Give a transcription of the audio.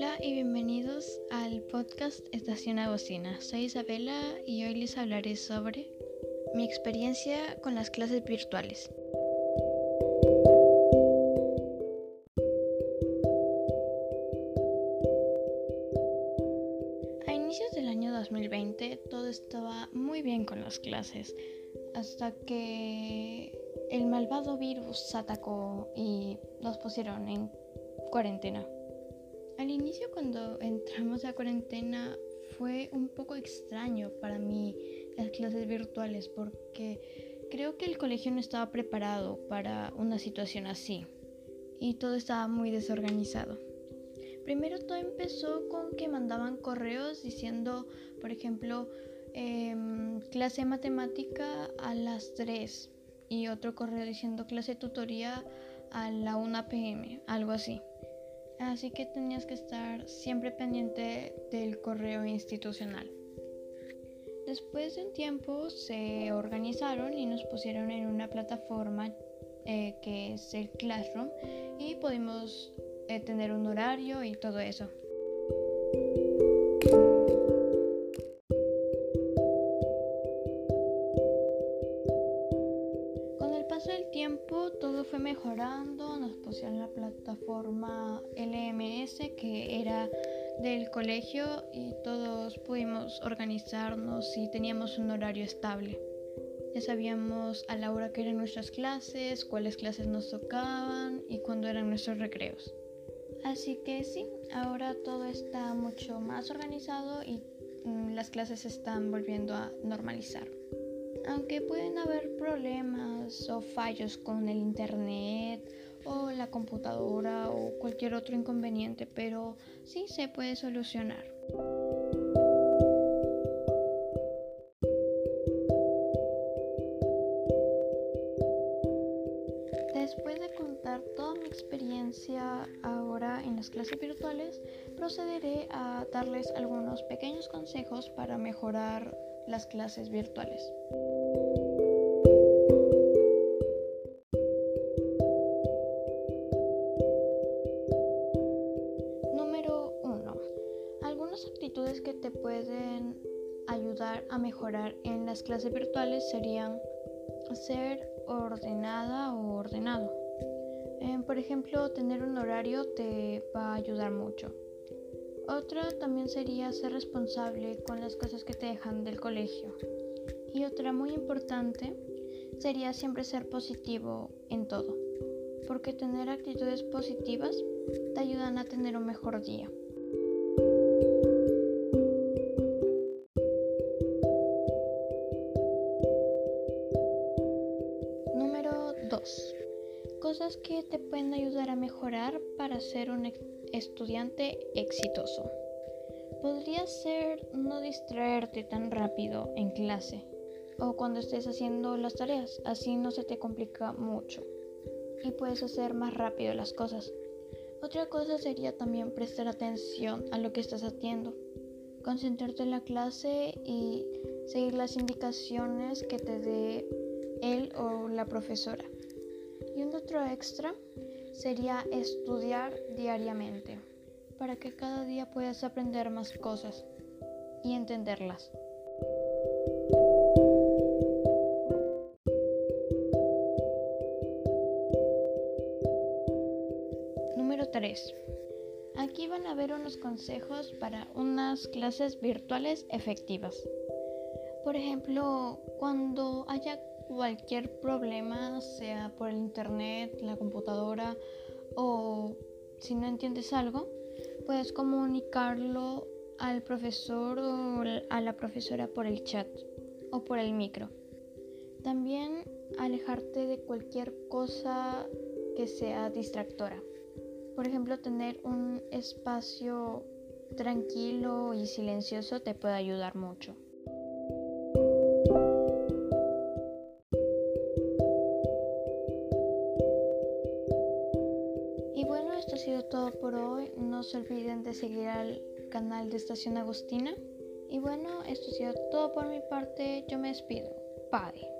Hola y bienvenidos al podcast Estación Agostina. Soy Isabela y hoy les hablaré sobre mi experiencia con las clases virtuales. A inicios del año 2020 todo estaba muy bien con las clases hasta que el malvado virus atacó y nos pusieron en cuarentena. Al inicio cuando entramos a cuarentena fue un poco extraño para mí las clases virtuales porque creo que el colegio no estaba preparado para una situación así y todo estaba muy desorganizado. Primero todo empezó con que mandaban correos diciendo, por ejemplo, em, clase matemática a las 3 y otro correo diciendo clase tutoría a la 1 pm, algo así. Así que tenías que estar siempre pendiente del correo institucional. Después de un tiempo se organizaron y nos pusieron en una plataforma eh, que es el Classroom y pudimos eh, tener un horario y todo eso. Fue mejorando, nos pusieron la plataforma LMS que era del colegio y todos pudimos organizarnos y teníamos un horario estable. Ya sabíamos a la hora que eran nuestras clases, cuáles clases nos tocaban y cuándo eran nuestros recreos. Así que sí, ahora todo está mucho más organizado y mm, las clases se están volviendo a normalizar. Aunque pueden haber problemas o fallos con el internet o la computadora o cualquier otro inconveniente, pero sí se puede solucionar. Después de contar toda mi experiencia ahora en las clases virtuales, procederé a darles algunos pequeños consejos para mejorar las clases virtuales. Que te pueden ayudar a mejorar en las clases virtuales serían ser ordenada o ordenado. Eh, por ejemplo, tener un horario te va a ayudar mucho. Otra también sería ser responsable con las cosas que te dejan del colegio. Y otra muy importante sería siempre ser positivo en todo, porque tener actitudes positivas te ayudan a tener un mejor día. Cosas que te pueden ayudar a mejorar para ser un estudiante exitoso. Podría ser no distraerte tan rápido en clase o cuando estés haciendo las tareas, así no se te complica mucho y puedes hacer más rápido las cosas. Otra cosa sería también prestar atención a lo que estás haciendo, concentrarte en la clase y seguir las indicaciones que te dé él o la profesora. Y un otro extra sería estudiar diariamente para que cada día puedas aprender más cosas y entenderlas. Número 3. Aquí van a ver unos consejos para unas clases virtuales efectivas. Por ejemplo, cuando haya cualquier problema, sea por el internet, la computadora o si no entiendes algo, puedes comunicarlo al profesor o a la profesora por el chat o por el micro. También alejarte de cualquier cosa que sea distractora. Por ejemplo, tener un espacio tranquilo y silencioso te puede ayudar mucho. No se olviden de seguir al canal de Estación Agustina. Y bueno, esto ha sido todo por mi parte. Yo me despido. Bye.